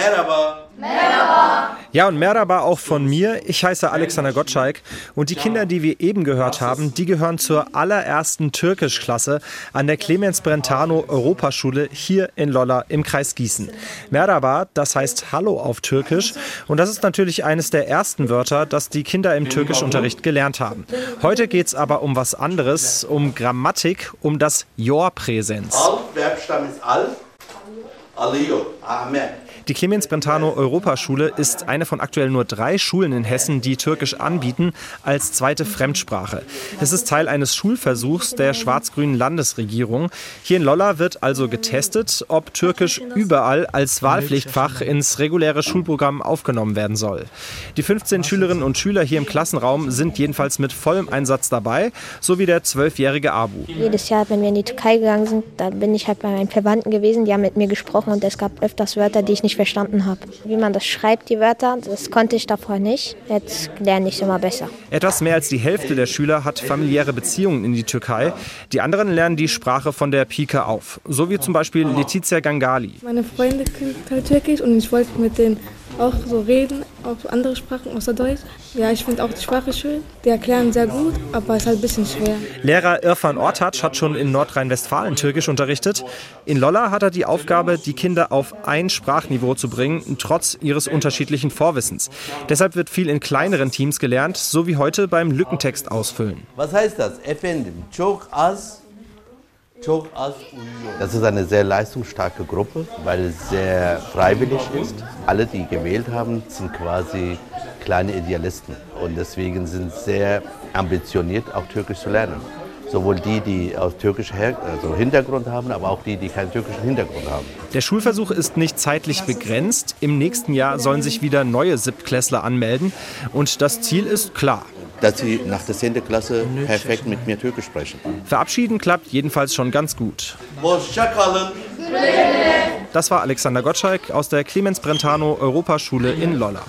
Merhaba. Ja, und Merhaba auch von mir. Ich heiße Alexander Gottschalk und die Kinder, die wir eben gehört haben, die gehören zur allerersten Türkischklasse an der Clemens Brentano Europaschule hier in Lolla im Kreis Gießen. Merhaba, das heißt Hallo auf Türkisch und das ist natürlich eines der ersten Wörter, das die Kinder im Türkischunterricht gelernt haben. Heute geht es aber um was anderes, um Grammatik, um das Jor-Präsens. Al, Verbstamm ist al. Alıyor. Ahmet. Die Clemens Brentano Europaschule ist eine von aktuell nur drei Schulen in Hessen, die Türkisch anbieten als zweite Fremdsprache. Es ist Teil eines Schulversuchs der schwarz-grünen Landesregierung. Hier in Lolla wird also getestet, ob Türkisch überall als Wahlpflichtfach ins reguläre Schulprogramm aufgenommen werden soll. Die 15 Schülerinnen und Schüler hier im Klassenraum sind jedenfalls mit vollem Einsatz dabei, so wie der zwölfjährige Abu. Jedes Jahr, wenn wir in die Türkei gegangen sind, da bin ich halt bei meinen Verwandten gewesen, die haben mit mir gesprochen und es gab öfters Wörter, die ich nicht verstanden habe. Wie man das schreibt, die Wörter, das konnte ich davor nicht. Jetzt lerne ich es immer besser. Etwas mehr als die Hälfte der Schüler hat familiäre Beziehungen in die Türkei. Die anderen lernen die Sprache von der Pike auf. So wie zum Beispiel Letizia Gangali. Meine Freunde können halt Türkisch und ich wollte mit denen auch so reden, auf andere Sprachen außer Deutsch. Ja, ich finde auch die Sprache schön. Die erklären sehr gut, aber es ist halt ein bisschen schwer. Lehrer Irfan Ortac hat schon in Nordrhein-Westfalen Türkisch unterrichtet. In Lolla hat er die Aufgabe, die Kinder auf ein Sprachniveau zu bringen, trotz ihres unterschiedlichen Vorwissens. Deshalb wird viel in kleineren Teams gelernt, so wie heute beim Lückentext ausfüllen. Was heißt das? Efendim, çok az, çok az uyuyor. Das ist eine sehr leistungsstarke Gruppe, weil es sehr freiwillig ist. Alle, die gewählt haben, sind quasi kleine Idealisten und deswegen sind sehr ambitioniert, auch Türkisch zu lernen. Sowohl die, die aus türkischem Her also Hintergrund haben, aber auch die, die keinen türkischen Hintergrund haben. Der Schulversuch ist nicht zeitlich begrenzt. Im nächsten Jahr sollen sich wieder neue Siebtklässler anmelden. Und das Ziel ist klar. Dass sie nach der 10. Klasse perfekt mit mir Türkisch sprechen. Verabschieden klappt jedenfalls schon ganz gut. Das war Alexander Gottschalk aus der Clemens Brentano Europaschule in Lolla.